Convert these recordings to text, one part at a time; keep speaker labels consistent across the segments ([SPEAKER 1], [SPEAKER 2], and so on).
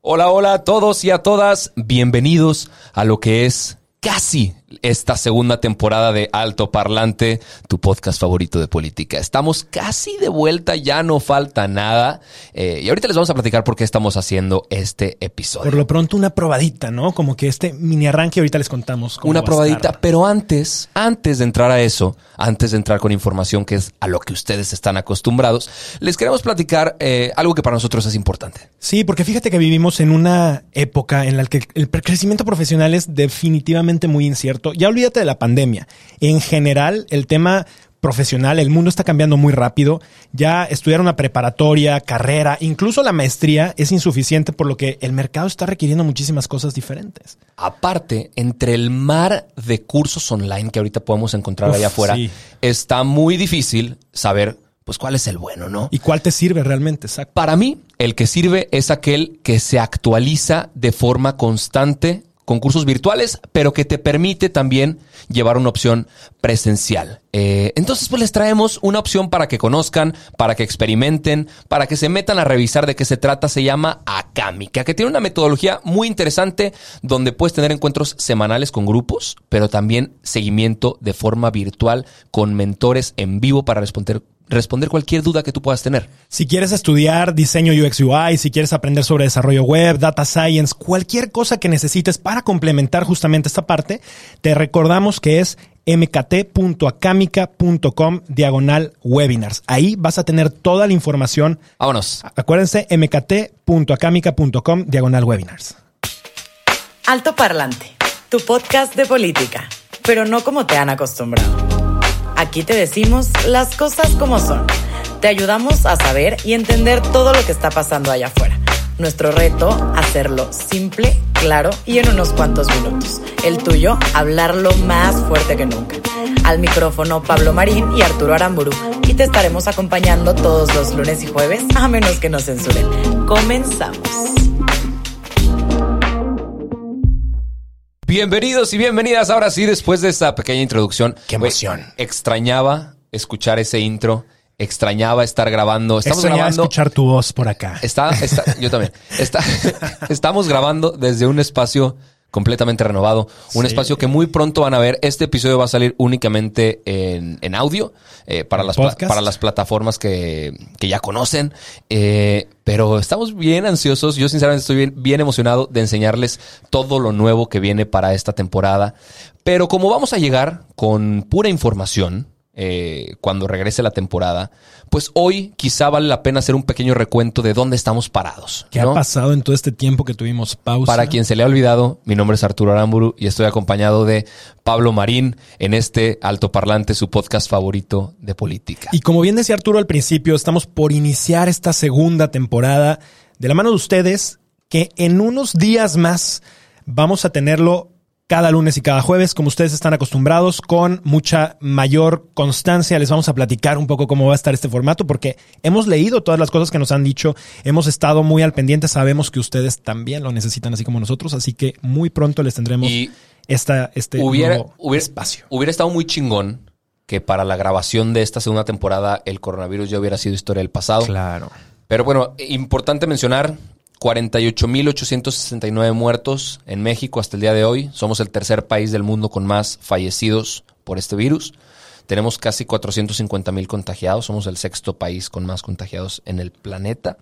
[SPEAKER 1] Hola, hola a todos y a todas. Bienvenidos a lo que es casi esta segunda temporada de Alto Parlante, tu podcast favorito de política. Estamos casi de vuelta, ya no falta nada. Eh, y ahorita les vamos a platicar por qué estamos haciendo este episodio.
[SPEAKER 2] Por lo pronto una probadita, ¿no? Como que este mini arranque ahorita les contamos. cómo
[SPEAKER 1] Una probadita, pero antes, antes de entrar a eso, antes de entrar con información que es a lo que ustedes están acostumbrados, les queremos platicar eh, algo que para nosotros es importante.
[SPEAKER 2] Sí, porque fíjate que vivimos en una época en la que el crecimiento profesional es definitivamente muy incierto. Ya olvídate de la pandemia. En general, el tema profesional, el mundo está cambiando muy rápido. Ya estudiar una preparatoria, carrera, incluso la maestría es insuficiente por lo que el mercado está requiriendo muchísimas cosas diferentes.
[SPEAKER 1] Aparte, entre el mar de cursos online que ahorita podemos encontrar
[SPEAKER 2] Uf,
[SPEAKER 1] allá afuera,
[SPEAKER 2] sí.
[SPEAKER 1] está muy difícil saber pues cuál es el bueno, ¿no?
[SPEAKER 2] ¿Y cuál te sirve realmente? Exacto.
[SPEAKER 1] Para mí, el que sirve es aquel que se actualiza de forma constante con cursos virtuales, pero que te permite también llevar una opción presencial. Eh, entonces, pues les traemos una opción para que conozcan, para que experimenten, para que se metan a revisar de qué se trata. Se llama Acámica, que tiene una metodología muy interesante donde puedes tener encuentros semanales con grupos, pero también seguimiento de forma virtual con mentores en vivo para responder, responder cualquier duda que tú puedas tener.
[SPEAKER 2] Si quieres estudiar diseño UX UI, si quieres aprender sobre desarrollo web, data science, cualquier cosa que necesites para complementar justamente esta parte, te recordamos que es mkt.acamica.com diagonal webinars. Ahí vas a tener toda la información.
[SPEAKER 1] Vámonos.
[SPEAKER 2] Acuérdense, mkt.acamica.com diagonal webinars.
[SPEAKER 3] Alto Parlante, tu podcast de política, pero no como te han acostumbrado. Aquí te decimos las cosas como son. Te ayudamos a saber y entender todo lo que está pasando allá afuera. Nuestro reto, hacerlo simple, claro y en unos cuantos minutos. El tuyo, hablarlo más fuerte que nunca. Al micrófono Pablo Marín y Arturo Aramburu. Y te estaremos acompañando todos los lunes y jueves, a menos que nos censuren. Comenzamos.
[SPEAKER 1] Bienvenidos y bienvenidas. Ahora sí, después de esta pequeña introducción.
[SPEAKER 2] Qué emoción.
[SPEAKER 1] extrañaba escuchar ese intro. Extrañaba estar grabando. Estamos
[SPEAKER 2] Extrañaba
[SPEAKER 1] grabando.
[SPEAKER 2] escuchar tu voz por acá.
[SPEAKER 1] Está, está- yo también. Está, estamos grabando desde un espacio completamente renovado. Un
[SPEAKER 2] Sí.
[SPEAKER 1] espacio que muy pronto van a ver. Este episodio va a salir únicamente en, en audio eh, para, las, para las plataformas que, que ya conocen. Eh, pero estamos bien ansiosos. Yo sinceramente estoy bien, bien emocionado de enseñarles todo lo nuevo que viene para esta temporada. Pero como vamos a llegar con pura información, eh, cuando regrese la temporada, pues hoy quizá vale la pena hacer un pequeño recuento de dónde estamos parados.
[SPEAKER 2] ¿Qué
[SPEAKER 1] ¿no?
[SPEAKER 2] ha pasado en todo este tiempo que tuvimos pausa?
[SPEAKER 1] Para quien se le ha olvidado, mi nombre es Arturo Aramburu y estoy acompañado de Pablo Marín en este altoparlante, su podcast favorito de política.
[SPEAKER 2] Y como bien decía Arturo al principio, estamos por iniciar esta segunda temporada de la mano de ustedes, que en unos días más vamos a tenerlo cada lunes y cada jueves, como ustedes están acostumbrados, con mucha mayor constancia. Les vamos a platicar un poco cómo va a estar este formato, porque hemos leído todas las cosas que nos han dicho, hemos estado muy al pendiente, sabemos que ustedes también lo necesitan así como nosotros, así que muy pronto les tendremos
[SPEAKER 1] Y
[SPEAKER 2] esta, este
[SPEAKER 1] hubiera,
[SPEAKER 2] nuevo
[SPEAKER 1] hubiera-
[SPEAKER 2] espacio.
[SPEAKER 1] hubiera estado muy chingón que para la grabación de esta segunda temporada el coronavirus ya hubiera sido historia del pasado.
[SPEAKER 2] Claro.
[SPEAKER 1] Pero bueno, importante mencionar, 48.869 muertos en México hasta el día de hoy. Somos el tercer país del mundo con más fallecidos por este virus. Tenemos casi 450.000 contagiados. Somos el sexto país con más contagiados en el planeta.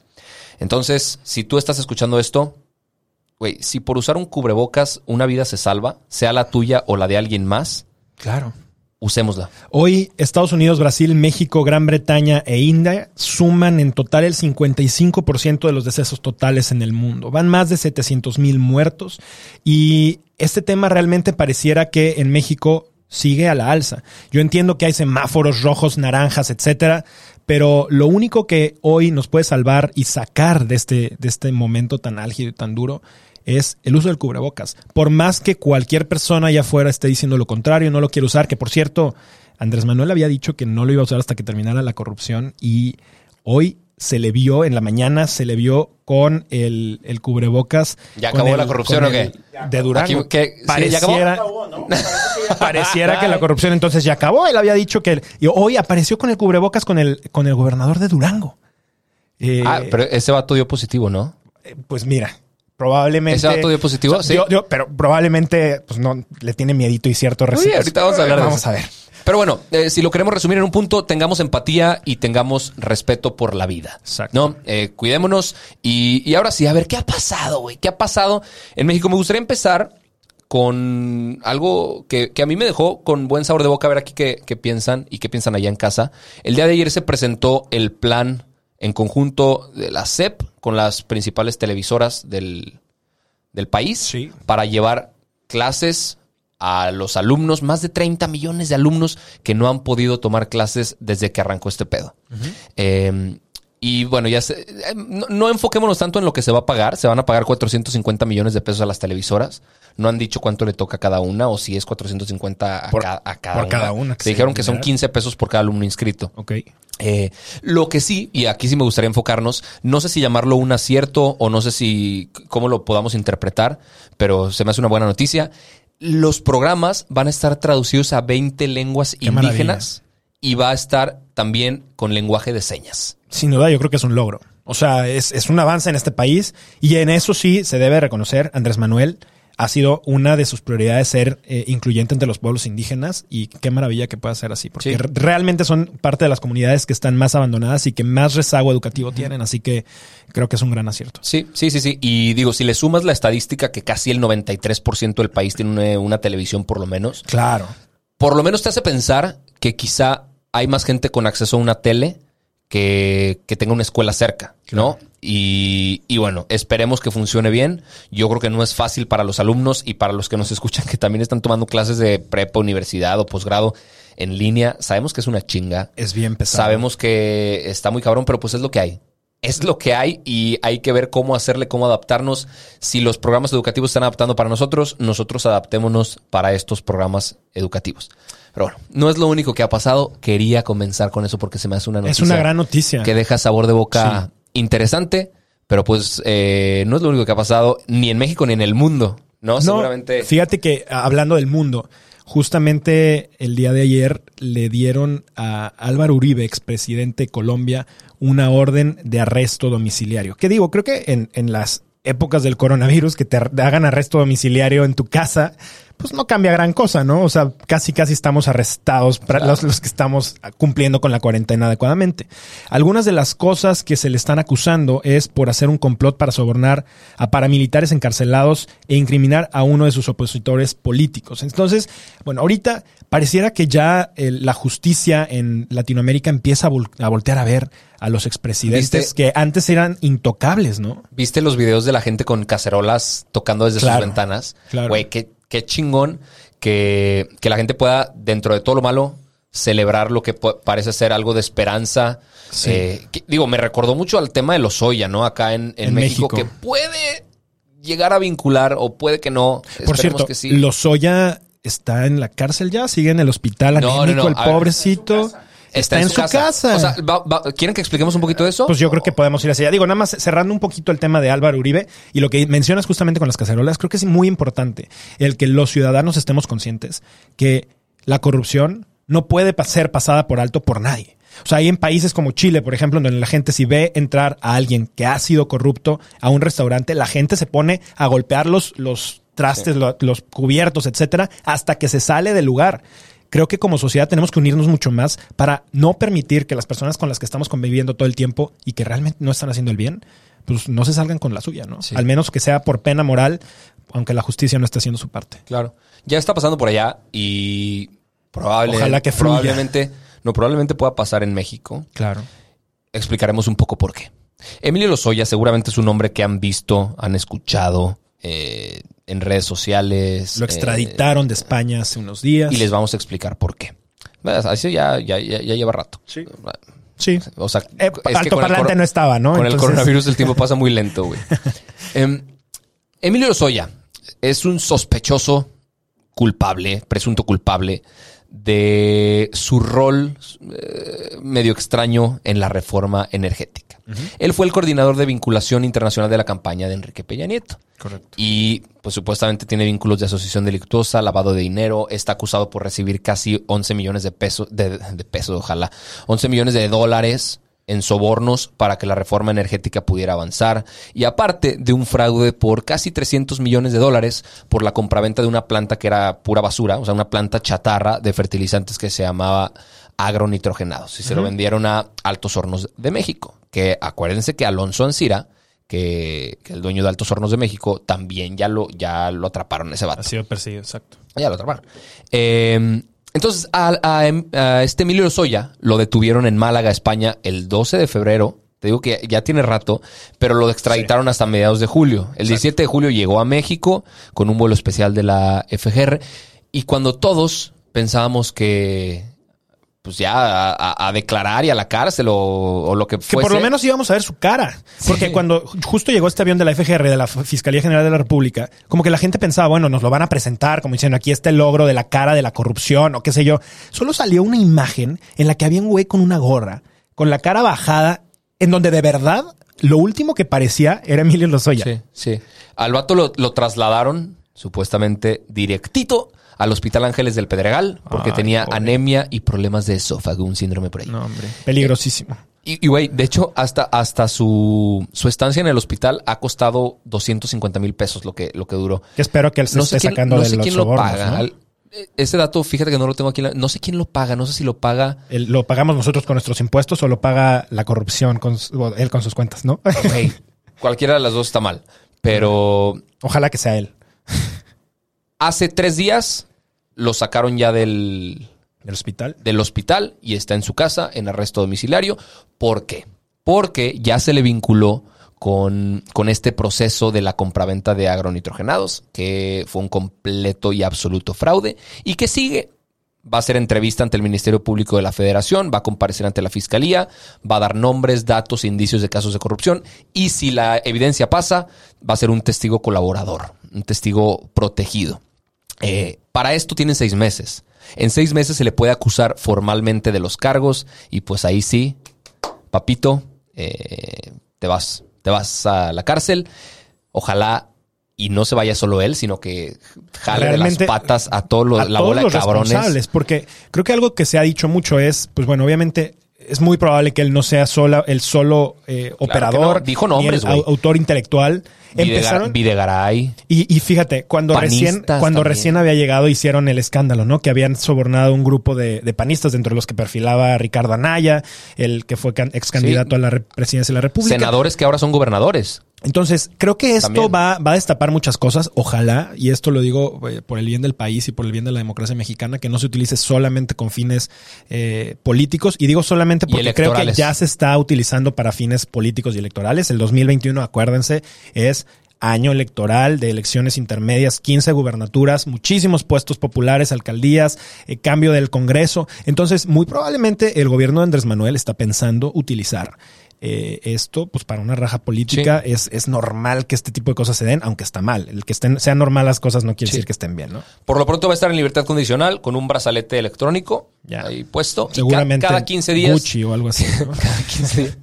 [SPEAKER 1] Entonces, si tú estás escuchando esto, güey, si por usar un cubrebocas una vida se salva, sea la tuya o la de alguien más,
[SPEAKER 2] Claro.
[SPEAKER 1] Usémosla.
[SPEAKER 2] Hoy Estados Unidos, Brasil, México, Gran Bretaña e India suman en total el 55% de los decesos totales en el mundo. Van más de 700 mil muertos y este tema realmente pareciera que en México sigue a la alza. Yo entiendo que hay semáforos rojos, naranjas, etcétera, pero lo único que hoy nos puede salvar y sacar de este, de este momento tan álgido y tan duro es el uso del cubrebocas. Por más que cualquier persona allá afuera esté diciendo lo contrario, no lo quiere usar, que por cierto, Andrés Manuel había dicho que no lo iba a usar hasta que terminara la corrupción y hoy se le vio en la mañana, se le vio con el, el cubrebocas.
[SPEAKER 1] ¿Ya acabó
[SPEAKER 2] el-
[SPEAKER 1] la corrupción o qué?
[SPEAKER 2] De Durango.
[SPEAKER 1] Aquí, ¿qué? ¿Sí, ya acabó?
[SPEAKER 2] pareciera, pareciera que la corrupción entonces ya acabó. Él había dicho que... y hoy apareció con el cubrebocas con el, con el gobernador de Durango. Eh,
[SPEAKER 1] Ah, pero ese vato dio positivo, ¿no?
[SPEAKER 2] pues mira, probablemente...
[SPEAKER 1] ¿Ese vato dio positivo? Sí.
[SPEAKER 2] Pero probablemente pues no le tiene miedito y cierto
[SPEAKER 1] Uy,
[SPEAKER 2] recelos.
[SPEAKER 1] ahorita vamos a hablar de
[SPEAKER 2] Vamos
[SPEAKER 1] eso.
[SPEAKER 2] a ver.
[SPEAKER 1] Pero bueno, eh, si lo queremos resumir en un punto, tengamos empatía y tengamos respeto por la vida.
[SPEAKER 2] Exacto.
[SPEAKER 1] ¿No? Eh, cuidémonos. Y, y ahora sí, a ver, ¿qué ha pasado, güey? ¿Qué ha pasado en México? Me gustaría empezar con algo que, que a mí me dejó con buen sabor de boca, a ver aquí qué, qué piensan y qué piensan allá en casa. El día de ayer se presentó el plan en conjunto de la SEP con las principales televisoras del, del país
[SPEAKER 2] Sí.
[SPEAKER 1] para llevar clases a los alumnos, más de 30 millones de alumnos que no han podido tomar clases desde que arrancó este pedo. Eh, y bueno, ya se- eh, no, no enfoquémonos tanto en lo que se va a pagar. Se van a pagar 450 millones de pesos a las televisoras. No han dicho cuánto le toca a cada una o si es 450 a,
[SPEAKER 2] Por-
[SPEAKER 1] ca- a cada
[SPEAKER 2] por
[SPEAKER 1] una.
[SPEAKER 2] cada una, que
[SPEAKER 1] Se dijeron que son
[SPEAKER 2] general.
[SPEAKER 1] 15 pesos por cada alumno inscrito.
[SPEAKER 2] Ok.
[SPEAKER 1] Eh, lo que sí, y aquí sí me gustaría enfocarnos, no sé si llamarlo un acierto o no sé si cómo lo podamos interpretar, pero se me hace una buena noticia. Los programas van a estar traducidos a 20 lenguas
[SPEAKER 2] Qué
[SPEAKER 1] indígenas y va a estar también con lenguaje de señas.
[SPEAKER 2] Sin duda, yo creo que es un logro. O sea, es, es un avance en este país y en eso sí se debe reconocer, Andrés Manuel ha sido una de sus prioridades ser eh, incluyente entre los pueblos indígenas y qué maravilla que pueda ser así, porque
[SPEAKER 1] Sí.
[SPEAKER 2] realmente son parte de las comunidades que están más abandonadas y que más rezago educativo tienen, así que creo que es un gran acierto.
[SPEAKER 1] Sí, sí, sí, sí. Y digo, si le sumas la estadística que casi el 93% del país tiene una, una televisión por lo menos,
[SPEAKER 2] Claro.
[SPEAKER 1] por lo menos te hace pensar que quizá hay más gente con acceso a una tele que, que tenga una escuela cerca, ¿no? Y, y bueno, esperemos que funcione bien. Yo creo que no es fácil para los alumnos y para los que nos escuchan que también están tomando clases de prepa, universidad o posgrado en línea. Sabemos que es una chinga.
[SPEAKER 2] Es bien pesado.
[SPEAKER 1] Sabemos que está muy cabrón, pero pues es lo que hay. Es lo que hay y hay que ver cómo hacerle, cómo adaptarnos. Si los programas educativos están adaptando para nosotros, nosotros adaptémonos para estos programas educativos. Pero bueno, no es lo único que ha pasado. Quería comenzar con eso porque se me hace una noticia
[SPEAKER 2] Es una gran noticia.
[SPEAKER 1] que deja sabor de boca interesante, pero pues eh, no es lo único que ha pasado ni en México ni en el mundo, ¿no?
[SPEAKER 2] No,
[SPEAKER 1] Seguramente.
[SPEAKER 2] Fíjate que a- hablando del mundo, justamente el día de ayer le dieron a Álvaro Uribe, expresidente de Colombia, una orden de arresto domiciliario. ¿Qué digo? Creo que en, en las épocas del coronavirus que te hagan arresto domiciliario en tu casa, pues no cambia gran cosa, ¿no? O sea, casi casi estamos arrestados para los, los que estamos cumpliendo con la cuarentena adecuadamente. Algunas de las cosas que se le están acusando es por hacer un complot para sobornar a paramilitares encarcelados e incriminar a uno de sus opositores políticos. Entonces, bueno, ahorita pareciera que ya eh, la justicia en Latinoamérica empieza a, vol- a voltear a ver a los expresidentes que antes eran intocables, ¿no?
[SPEAKER 1] ¿Viste los videos de la gente con cacerolas tocando desde
[SPEAKER 2] Claro,
[SPEAKER 1] sus ventanas?
[SPEAKER 2] claro.
[SPEAKER 1] Güey, qué, qué chingón que, que la gente pueda, dentro de todo lo malo, celebrar lo que parece ser algo de esperanza.
[SPEAKER 2] Sí.
[SPEAKER 1] Eh, que- digo, me recordó mucho al tema de los Oya, ¿no? Acá en, en
[SPEAKER 2] En
[SPEAKER 1] México,
[SPEAKER 2] México.
[SPEAKER 1] que puede llegar a vincular o puede que no.
[SPEAKER 2] Por
[SPEAKER 1] Esperemos
[SPEAKER 2] cierto,
[SPEAKER 1] que sí.
[SPEAKER 2] Lozoya está en la cárcel ya, sigue en el hospital
[SPEAKER 1] No, no,
[SPEAKER 2] anémico,
[SPEAKER 1] no,
[SPEAKER 2] el
[SPEAKER 1] a ver.
[SPEAKER 2] Está, en su casa.
[SPEAKER 1] O sea, va- va- ¿quieren que expliquemos un poquito de eso?
[SPEAKER 2] Pues yo creo que podemos ir hacia allá. Digo, nada más cerrando un poquito el tema de Álvaro Uribe y lo que mencionas justamente con las cacerolas, creo que es muy importante el que los ciudadanos estemos conscientes que la corrupción no puede ser pasada por alto por nadie. O sea, hay en países como Chile, por ejemplo, donde la gente si ve entrar a alguien que ha sido corrupto a un restaurante, la gente se pone a golpear los, los trastes, lo- los cubiertos, etcétera, hasta que se sale del lugar. Creo que como sociedad tenemos que unirnos mucho más para no permitir que las personas con las que estamos conviviendo todo el tiempo y que realmente no están haciendo el bien, pues no se salgan con la suya, ¿no?
[SPEAKER 1] Sí.
[SPEAKER 2] Al menos que sea por pena moral, aunque la justicia no esté haciendo su parte.
[SPEAKER 1] Claro. Ya está pasando por allá y probable,
[SPEAKER 2] Ojalá que fluya.
[SPEAKER 1] probablemente, no, probablemente pueda pasar en México.
[SPEAKER 2] Claro.
[SPEAKER 1] explicaremos un poco por qué. Emilio Lozoya seguramente es un hombre que han visto, han escuchado, eh, en redes sociales.
[SPEAKER 2] Lo
[SPEAKER 1] eh,
[SPEAKER 2] extraditaron de España hace unos días.
[SPEAKER 1] y les vamos a explicar por qué. Así ya, ya, ya, ya lleva rato.
[SPEAKER 2] Sí. Sí.
[SPEAKER 1] O sea,
[SPEAKER 2] Eh,
[SPEAKER 1] es
[SPEAKER 2] alto
[SPEAKER 1] con el
[SPEAKER 2] parlante no estaba, ¿no?
[SPEAKER 1] Con el coronavirus el tiempo pasa muy lento, güey. Em, Emilio Lozoya es un sospechoso culpable, presunto culpable, de su rol eh, medio extraño en la reforma energética. Él fue el coordinador de vinculación internacional de la campaña de Enrique Peña Nieto.
[SPEAKER 2] Correcto.
[SPEAKER 1] Y pues supuestamente tiene vínculos de asociación delictuosa, lavado de dinero, está acusado por recibir casi 11 millones de pesos, de, de pesos, ojalá, 11 millones de dólares en sobornos para que la reforma energética pudiera avanzar. Y aparte de un fraude por casi 300 millones de dólares por la compraventa de una planta que era pura basura, o sea, una planta chatarra de fertilizantes que se llamaba agronitrogenados. Y se lo vendieron a Altos Hornos de México. Que acuérdense que Alonso Ancira, que, que el dueño de Altos Hornos de México, también ya lo, ya lo atraparon ese vato.
[SPEAKER 2] Ha sido perseguido, exacto.
[SPEAKER 1] Ya lo atraparon. Eh, entonces, a, a- a este Emilio Lozoya lo detuvieron en Málaga, España, el 12 de febrero. Te digo que ya tiene rato, pero lo extraditaron hasta mediados de julio. El 17 de julio llegó a México con un vuelo especial de la FGR. Y cuando todos pensábamos que pues ya a, declarar y a la cárcel o, o lo que
[SPEAKER 2] Que
[SPEAKER 1] fuese.
[SPEAKER 2] por lo menos íbamos a ver su cara. Porque cuando justo llegó este avión de la FGR, de la Fiscalía General de la República, como que la gente pensaba, bueno, nos lo van a presentar, como diciendo, aquí está el logro de la cara de la corrupción o qué sé yo. Solo salió una imagen en la que había un güey con una gorra, con la cara bajada, en donde de verdad lo último que parecía era Emilio Lozoya.
[SPEAKER 1] Sí, sí. Al vato lo, lo trasladaron, supuestamente, directito al Hospital Ángeles del Pedregal, porque
[SPEAKER 2] Ay,
[SPEAKER 1] tenía
[SPEAKER 2] pobre.
[SPEAKER 1] anemia y problemas de esófago, un síndrome por ahí.
[SPEAKER 2] No, hombre. Peligrosísimo.
[SPEAKER 1] Y, güey, de hecho, hasta, hasta su, su estancia en el hospital ha costado 250 mil pesos lo que, lo que duró.
[SPEAKER 2] Que espero que él se
[SPEAKER 1] No
[SPEAKER 2] esté
[SPEAKER 1] quién,
[SPEAKER 2] sacando
[SPEAKER 1] no
[SPEAKER 2] de
[SPEAKER 1] sé
[SPEAKER 2] los
[SPEAKER 1] quién lo
[SPEAKER 2] sobornos,
[SPEAKER 1] paga. eh, Ese dato, fíjate que no lo tengo aquí. en la- No sé quién lo paga. No sé si lo paga.
[SPEAKER 2] El- ¿Lo pagamos nosotros con nuestros impuestos o lo paga la corrupción con él con sus cuentas, no?
[SPEAKER 1] Güey, cualquiera de las dos está mal. Pero
[SPEAKER 2] Ojalá que sea él.
[SPEAKER 1] Hace tres días lo sacaron ya del,
[SPEAKER 2] Del hospital.
[SPEAKER 1] del hospital y está en su casa en arresto domiciliario. ¿Por qué? Porque ya se le vinculó con, con este proceso de la compraventa de agronitrogenados, que fue un completo y absoluto fraude y que sigue. Va a hacer entrevista ante el Ministerio Público de la Federación, va a comparecer ante la Fiscalía, va a dar nombres, datos, indicios de casos de corrupción y si la evidencia pasa, va a ser un testigo colaborador, un testigo protegido. Eh, para esto tienen seis meses. En seis meses se le puede acusar formalmente de los cargos y pues ahí sí, papito, eh, te vas, te vas a la cárcel. Ojalá y no se vaya solo él, sino que jale de las patas a todos los,
[SPEAKER 2] a
[SPEAKER 1] la
[SPEAKER 2] todos
[SPEAKER 1] bola de
[SPEAKER 2] los
[SPEAKER 1] cabrones.
[SPEAKER 2] responsables, porque creo que algo que se ha dicho mucho es, pues bueno, obviamente es muy probable que él no sea sola, el solo eh, operador,
[SPEAKER 1] no. Dijo
[SPEAKER 2] ni
[SPEAKER 1] nombres,
[SPEAKER 2] el
[SPEAKER 1] güey.
[SPEAKER 2] au- autor intelectual. Empezaron
[SPEAKER 1] Videgaray.
[SPEAKER 2] y, y fíjate, cuando recién, cuando
[SPEAKER 1] también.
[SPEAKER 2] recién había llegado, hicieron el escándalo, ¿no? Que habían sobornado un grupo de, de panistas, dentro de los que perfilaba Ricardo Anaya, el que fue can- ex candidato a la re- presidencia de la República.
[SPEAKER 1] Senadores que ahora son gobernadores.
[SPEAKER 2] Entonces, creo que esto va, va a destapar muchas cosas. Ojalá, y esto lo digo eh, por el bien del país y por el bien de la democracia mexicana, que no se utilice solamente con fines eh, políticos. Y digo solamente porque creo que ya se está utilizando para fines políticos y electorales. El 2021, acuérdense, es año electoral de elecciones intermedias, 15 gubernaturas, muchísimos puestos populares, alcaldías, eh, cambio del Congreso. Entonces, muy probablemente el gobierno de Andrés Manuel está pensando utilizar eh, esto pues para una raja política. Es, es normal que este tipo de cosas se den, aunque está mal. El que estén, sean normales las cosas no quiere
[SPEAKER 1] Sí.
[SPEAKER 2] decir que estén bien, ¿no?
[SPEAKER 1] Por lo pronto va a estar en libertad condicional con un brazalete electrónico
[SPEAKER 2] Ya.
[SPEAKER 1] ahí puesto. Y ca-
[SPEAKER 2] Seguramente
[SPEAKER 1] cada 15 días.
[SPEAKER 2] Gucci o algo así. ¿no?
[SPEAKER 1] cada 15 días.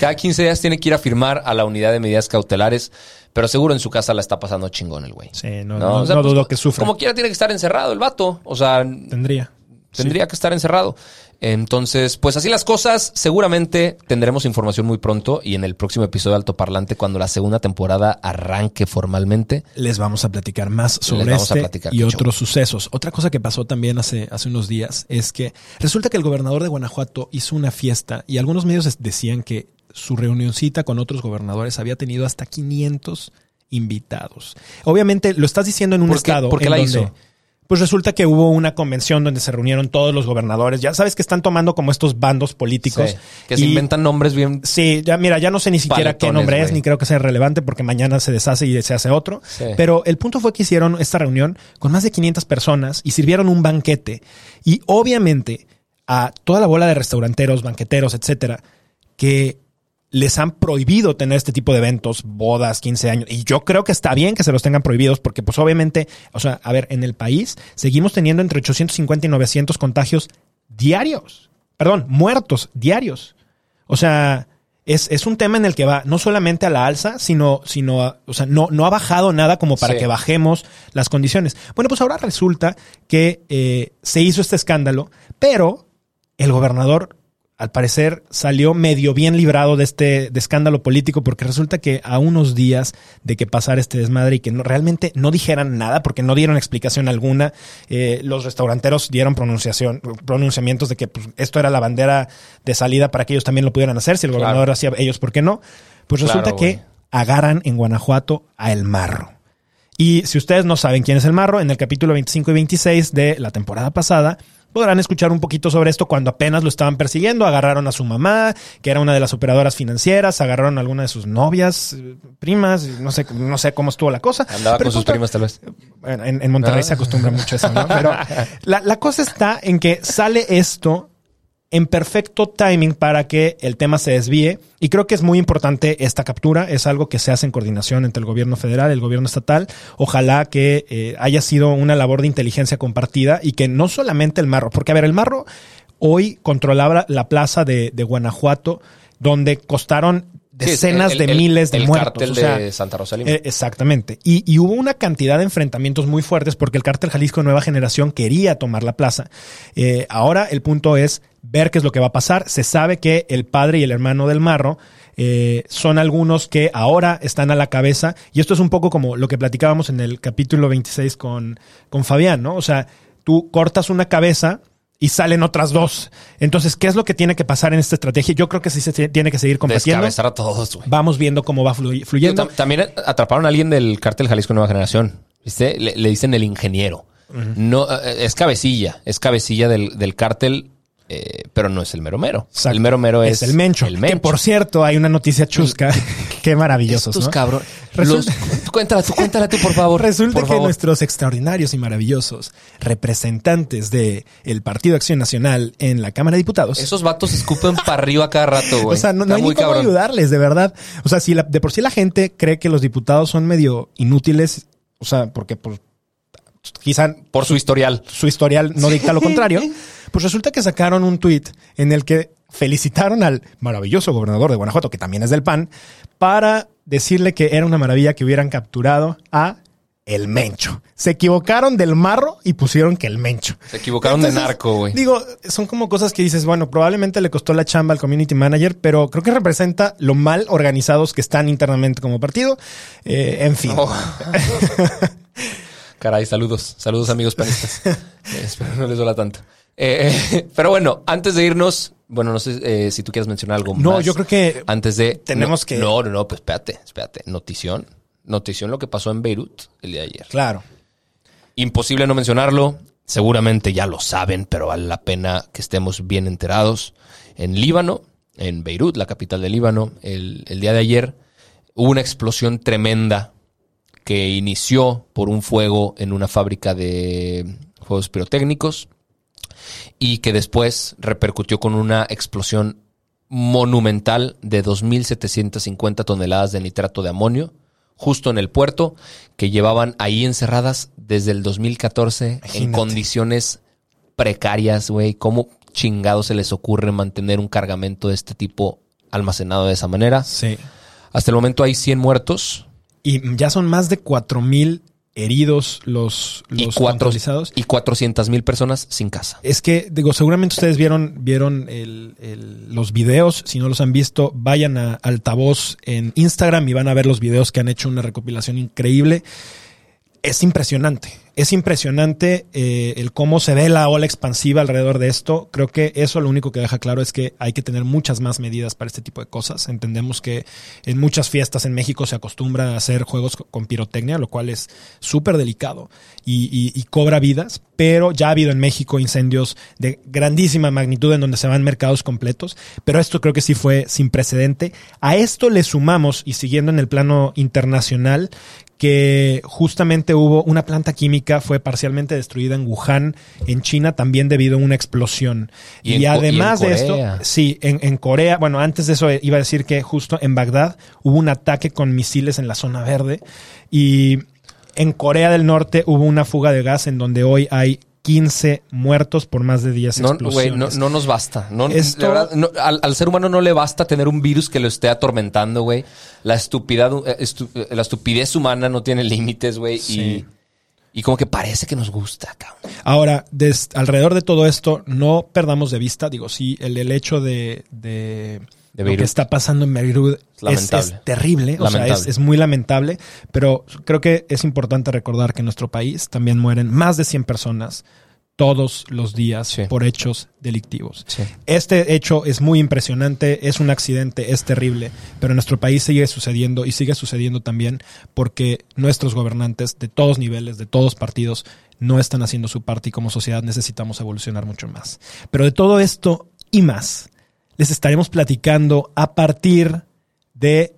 [SPEAKER 1] Cada 15 días tiene que ir a firmar a la unidad de medidas cautelares, pero seguro en su casa la está pasando chingón el güey.
[SPEAKER 2] Sí, no, no,
[SPEAKER 1] o sea,
[SPEAKER 2] no
[SPEAKER 1] pues,
[SPEAKER 2] dudo que sufra.
[SPEAKER 1] Como quiera tiene que estar encerrado el vato. O sea,
[SPEAKER 2] Tendría.
[SPEAKER 1] Tendría que estar encerrado. Entonces, pues así las cosas. Seguramente tendremos información muy pronto y en el próximo episodio de Alto Parlante, cuando la segunda temporada arranque formalmente.
[SPEAKER 2] Les vamos a platicar más sobre este y otros sucesos. Otra cosa que pasó también hace, hace unos días es que resulta que el gobernador de Guanajuato hizo una fiesta y algunos medios decían que su reunioncita con otros gobernadores había tenido hasta 500 invitados. Obviamente lo estás diciendo en un
[SPEAKER 1] ¿Por qué-
[SPEAKER 2] estado
[SPEAKER 1] por qué
[SPEAKER 2] en
[SPEAKER 1] la
[SPEAKER 2] donde-
[SPEAKER 1] hizo?
[SPEAKER 2] Pues resulta que hubo una convención donde se reunieron todos los gobernadores. Ya sabes que están tomando como estos bandos políticos.
[SPEAKER 1] Sí, que se inventan nombres bien.
[SPEAKER 2] Sí, ya mira, ya no sé ni siquiera qué nombre es, ni creo que sea relevante porque mañana se deshace y se hace otro.
[SPEAKER 1] Sí.
[SPEAKER 2] Pero el punto fue que hicieron esta reunión con más de 500 personas y sirvieron un banquete. Y obviamente a toda la bola de restauranteros, banqueteros, etcétera, que les han prohibido tener este tipo de eventos, bodas, 15 años. Y yo creo que está bien que se los tengan prohibidos porque pues obviamente, o sea, a ver, en el país seguimos teniendo entre 850 y 900 contagios diarios. Perdón, muertos diarios. O sea, es, es un tema en el que va no solamente a la alza, sino, sino a- o sea, no, no ha bajado nada como para
[SPEAKER 1] Sí.
[SPEAKER 2] que bajemos las condiciones. Bueno, pues ahora resulta que eh, se hizo este escándalo, pero el gobernador, al parecer, salió medio bien librado de este de escándalo político, porque resulta que a unos días de que pasara este desmadre y que no, realmente no dijeran nada, porque no dieron explicación alguna, eh, los restauranteros dieron pronunciación, pronunciamientos de que pues, esto era la bandera de salida para que ellos también lo pudieran hacer. Si el
[SPEAKER 1] Claro.
[SPEAKER 2] gobernador hacía ellos, ¿por qué no? Pues resulta
[SPEAKER 1] Claro,
[SPEAKER 2] que agarran en Guanajuato a El Marro. Y si ustedes no saben quién es el marro, en el capítulo 25 y 26 de la temporada pasada, podrán escuchar un poquito sobre esto cuando apenas lo estaban persiguiendo. Agarraron a su mamá, que era una de las operadoras financieras, agarraron a alguna de sus novias, eh, primas, no sé, no sé cómo estuvo la cosa.
[SPEAKER 1] Andaba
[SPEAKER 2] Pero
[SPEAKER 1] con sus
[SPEAKER 2] punto-
[SPEAKER 1] primas, tal vez.
[SPEAKER 2] en, en Monterrey
[SPEAKER 1] Ah.
[SPEAKER 2] se acostumbra mucho eso, ¿no? Pero la, la cosa está en que sale esto en perfecto timing para que el tema se desvíe. Y creo que es muy importante esta captura. Es algo que se hace en coordinación entre el gobierno federal el gobierno estatal. Ojalá que eh, haya sido una labor de inteligencia compartida y que no solamente el marro, porque a ver, el marro hoy controlaba la plaza de, de Guanajuato, donde costaron
[SPEAKER 1] Sí,
[SPEAKER 2] decenas
[SPEAKER 1] el-
[SPEAKER 2] de
[SPEAKER 1] el-
[SPEAKER 2] miles de
[SPEAKER 1] el
[SPEAKER 2] muertos.
[SPEAKER 1] cártel
[SPEAKER 2] O sea,
[SPEAKER 1] de Santa Rosa Lima.
[SPEAKER 2] eh, exactamente. Y, y hubo una cantidad de enfrentamientos muy fuertes porque el cártel Jalisco Nueva Generación quería tomar la plaza. Eh, ahora el punto es ver qué es lo que va a pasar. Se sabe que el padre y el hermano del marro eh, son algunos que ahora están a la cabeza. Y esto es un poco como lo que platicábamos en el capítulo 26 con, con Fabián, ¿no? O sea, tú cortas una cabeza y salen otras dos. Entonces, ¿qué es lo que tiene que pasar en esta estrategia? Yo creo que sí se tiene que seguir combatiendo.
[SPEAKER 1] Descabezar a todos, güey.
[SPEAKER 2] Vamos viendo cómo va fluy- fluyendo.
[SPEAKER 1] Tam- También atraparon a alguien del cártel Jalisco Nueva Generación. ¿Viste? Le, le dicen el ingeniero. No, eh, es cabecilla. Es cabecilla del, del cártel, eh, pero no es el mero mero.
[SPEAKER 2] Exacto.
[SPEAKER 1] El mero mero es,
[SPEAKER 2] el mencho.
[SPEAKER 1] El
[SPEAKER 2] Que
[SPEAKER 1] mencho.
[SPEAKER 2] por cierto, hay una noticia chusca. Qué maravillosos,
[SPEAKER 1] Estos
[SPEAKER 2] ¿no?
[SPEAKER 1] cabrón.
[SPEAKER 2] Resulta-
[SPEAKER 1] Los- cuéntala tú, cuéntala tú, por favor.
[SPEAKER 2] Resulta
[SPEAKER 1] por
[SPEAKER 2] que
[SPEAKER 1] favor.
[SPEAKER 2] nuestros extraordinarios y maravillosos representantes de el Partido Acción Nacional en la Cámara de Diputados.
[SPEAKER 1] Esos vatos escupen para arriba cada rato, güey.
[SPEAKER 2] o sea, no, no hay
[SPEAKER 1] muy
[SPEAKER 2] ni cómo
[SPEAKER 1] cabrón.
[SPEAKER 2] ayudarles, de verdad. O sea, si la- de por sí la gente cree que los diputados son medio inútiles, o sea, porque pues, quizá
[SPEAKER 1] Por su historial.
[SPEAKER 2] su historial no dicta lo contrario, pues resulta que sacaron un tuit en el que felicitaron al maravilloso gobernador de Guanajuato, que también es del PAN, para decirle que era una maravilla que hubieran capturado a el Mencho. Se equivocaron del marro y pusieron que el Mencho.
[SPEAKER 1] Se equivocaron de narco, güey.
[SPEAKER 2] Digo, son como cosas que dices, bueno, probablemente le costó la chamba al community manager, pero creo que representa lo mal organizados que están internamente como partido. Eh, en fin.
[SPEAKER 1] Oh. Caray, saludos. Saludos, amigos panistas. Espero no les duela tanto. Eh, pero bueno, antes de irnos, bueno, no sé eh, si tú quieres mencionar algo
[SPEAKER 2] No,
[SPEAKER 1] más.
[SPEAKER 2] yo creo que
[SPEAKER 1] Antes de.
[SPEAKER 2] tenemos
[SPEAKER 1] no,
[SPEAKER 2] que-
[SPEAKER 1] No, no, no, pues espérate, espérate. Notición. Notición lo que pasó en Beirut el día de ayer.
[SPEAKER 2] Claro.
[SPEAKER 1] Imposible no mencionarlo. Seguramente ya lo saben, pero vale la pena que estemos bien enterados. En Líbano, en Beirut, la capital de Líbano, el, el día de ayer hubo una explosión tremenda que inició por un fuego en una fábrica de juegos pirotécnicos y que después repercutió con una explosión monumental de 2.750 toneladas de nitrato de amonio justo en el puerto que llevaban ahí encerradas desde el 2014 en
[SPEAKER 2] Imagínate.
[SPEAKER 1] condiciones precarias, güey. ¿Cómo chingados se les ocurre mantener un cargamento de este tipo almacenado de esa manera?
[SPEAKER 2] Sí.
[SPEAKER 1] Hasta el momento hay 100 muertos
[SPEAKER 2] Y ya son más de cuatro mil heridos los,
[SPEAKER 1] y,
[SPEAKER 2] los
[SPEAKER 1] cuatro,
[SPEAKER 2] contabilizados.
[SPEAKER 1] y 400 mil personas sin casa.
[SPEAKER 2] Es que, digo, seguramente ustedes vieron, vieron el- el- los videos. Si no los han visto, vayan a altavoz en Instagram y van a ver los videos que han hecho una recopilación increíble. Es impresionante. Es impresionante eh, el cómo se ve la ola expansiva alrededor de esto. Creo que eso lo único que deja claro es que hay que tener muchas más medidas para este tipo de cosas. Entendemos que en muchas fiestas en México se acostumbra a hacer juegos con pirotecnia, lo cual es súper delicado y, y- y cobra vidas, pero ya ha habido en México incendios de grandísima magnitud en donde se van mercados completos, pero esto creo que sí fue sin precedente. A esto le sumamos, y siguiendo en el plano internacional, que justamente hubo una planta química fue parcialmente destruida en Wuhan, en China, también debido a una explosión.
[SPEAKER 1] Y
[SPEAKER 2] Y,
[SPEAKER 1] en Co- y en
[SPEAKER 2] además de esto, sí, en, en Corea, bueno, antes de eso eh, iba a decir que justo en Bagdad hubo un ataque con misiles en la zona verde y en Corea del Norte hubo una fuga de gas en donde hoy hay 15 muertos por más de 10
[SPEAKER 1] No,
[SPEAKER 2] explosiones.
[SPEAKER 1] no, no nos basta. No,
[SPEAKER 2] Esto-
[SPEAKER 1] la verdad, no, al, al ser humano no le basta tener un virus que lo esté atormentando, güey. La estupidez, eh, estu- eh, la estupidez humana no tiene límites, güey.
[SPEAKER 2] Sí.
[SPEAKER 1] Y, y como que parece que nos gusta, cabrón.
[SPEAKER 2] Ahora, des- alrededor de todo esto, no perdamos de vista, digo, sí, el, el hecho de, de,
[SPEAKER 1] De
[SPEAKER 2] lo que está pasando en Beirut es, terrible, o sea, es, es muy lamentable, pero creo que es importante recordar que en nuestro país también mueren más de 100 personas todos los días
[SPEAKER 1] Sí.
[SPEAKER 2] por hechos delictivos.
[SPEAKER 1] Sí.
[SPEAKER 2] Este hecho es muy impresionante, es un accidente, es terrible, pero en nuestro país sigue sucediendo y sigue sucediendo también porque nuestros gobernantes de todos niveles, de todos partidos, no están haciendo su parte y como sociedad necesitamos evolucionar mucho más. Pero de todo esto y más, les estaremos platicando a partir de...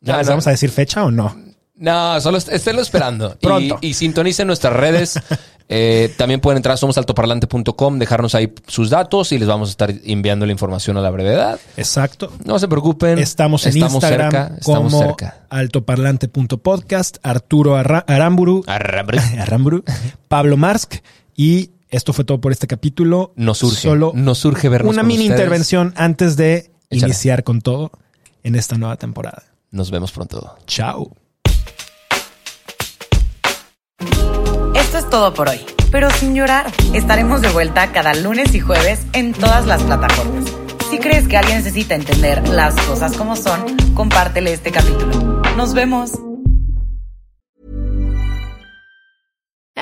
[SPEAKER 2] ¿Ya
[SPEAKER 1] No,
[SPEAKER 2] les
[SPEAKER 1] no.
[SPEAKER 2] vamos a decir fecha o no?
[SPEAKER 1] No, solo est- esténlo esperando. Y-
[SPEAKER 2] Pronto.
[SPEAKER 1] Y, sintonicen nuestras redes. Eh, también pueden entrar a somosaltoparlante.com, dejarnos ahí sus datos y les vamos a estar enviando la información a la brevedad.
[SPEAKER 2] Exacto.
[SPEAKER 1] No se preocupen.
[SPEAKER 2] Estamos en Instagram
[SPEAKER 1] cerca, estamos
[SPEAKER 2] como
[SPEAKER 1] cerca.
[SPEAKER 2] altoparlante.podcast, Arturo Arra- Aramburu,
[SPEAKER 1] Arrabri.
[SPEAKER 2] Aramburu, Pablo Marsk y esto fue todo por este capítulo.
[SPEAKER 1] Nos surge,
[SPEAKER 2] Solo
[SPEAKER 1] nos surge vernos
[SPEAKER 2] una
[SPEAKER 1] con
[SPEAKER 2] mini
[SPEAKER 1] ustedes.
[SPEAKER 2] intervención antes de
[SPEAKER 1] Échale.
[SPEAKER 2] iniciar con todo en esta nueva temporada.
[SPEAKER 1] Nos vemos pronto.
[SPEAKER 2] Chao.
[SPEAKER 3] Esto es todo por hoy, pero sin llorar. Estaremos de vuelta cada lunes y jueves en todas las plataformas. Si crees que alguien necesita entender las cosas como son, compártele este capítulo. Nos vemos.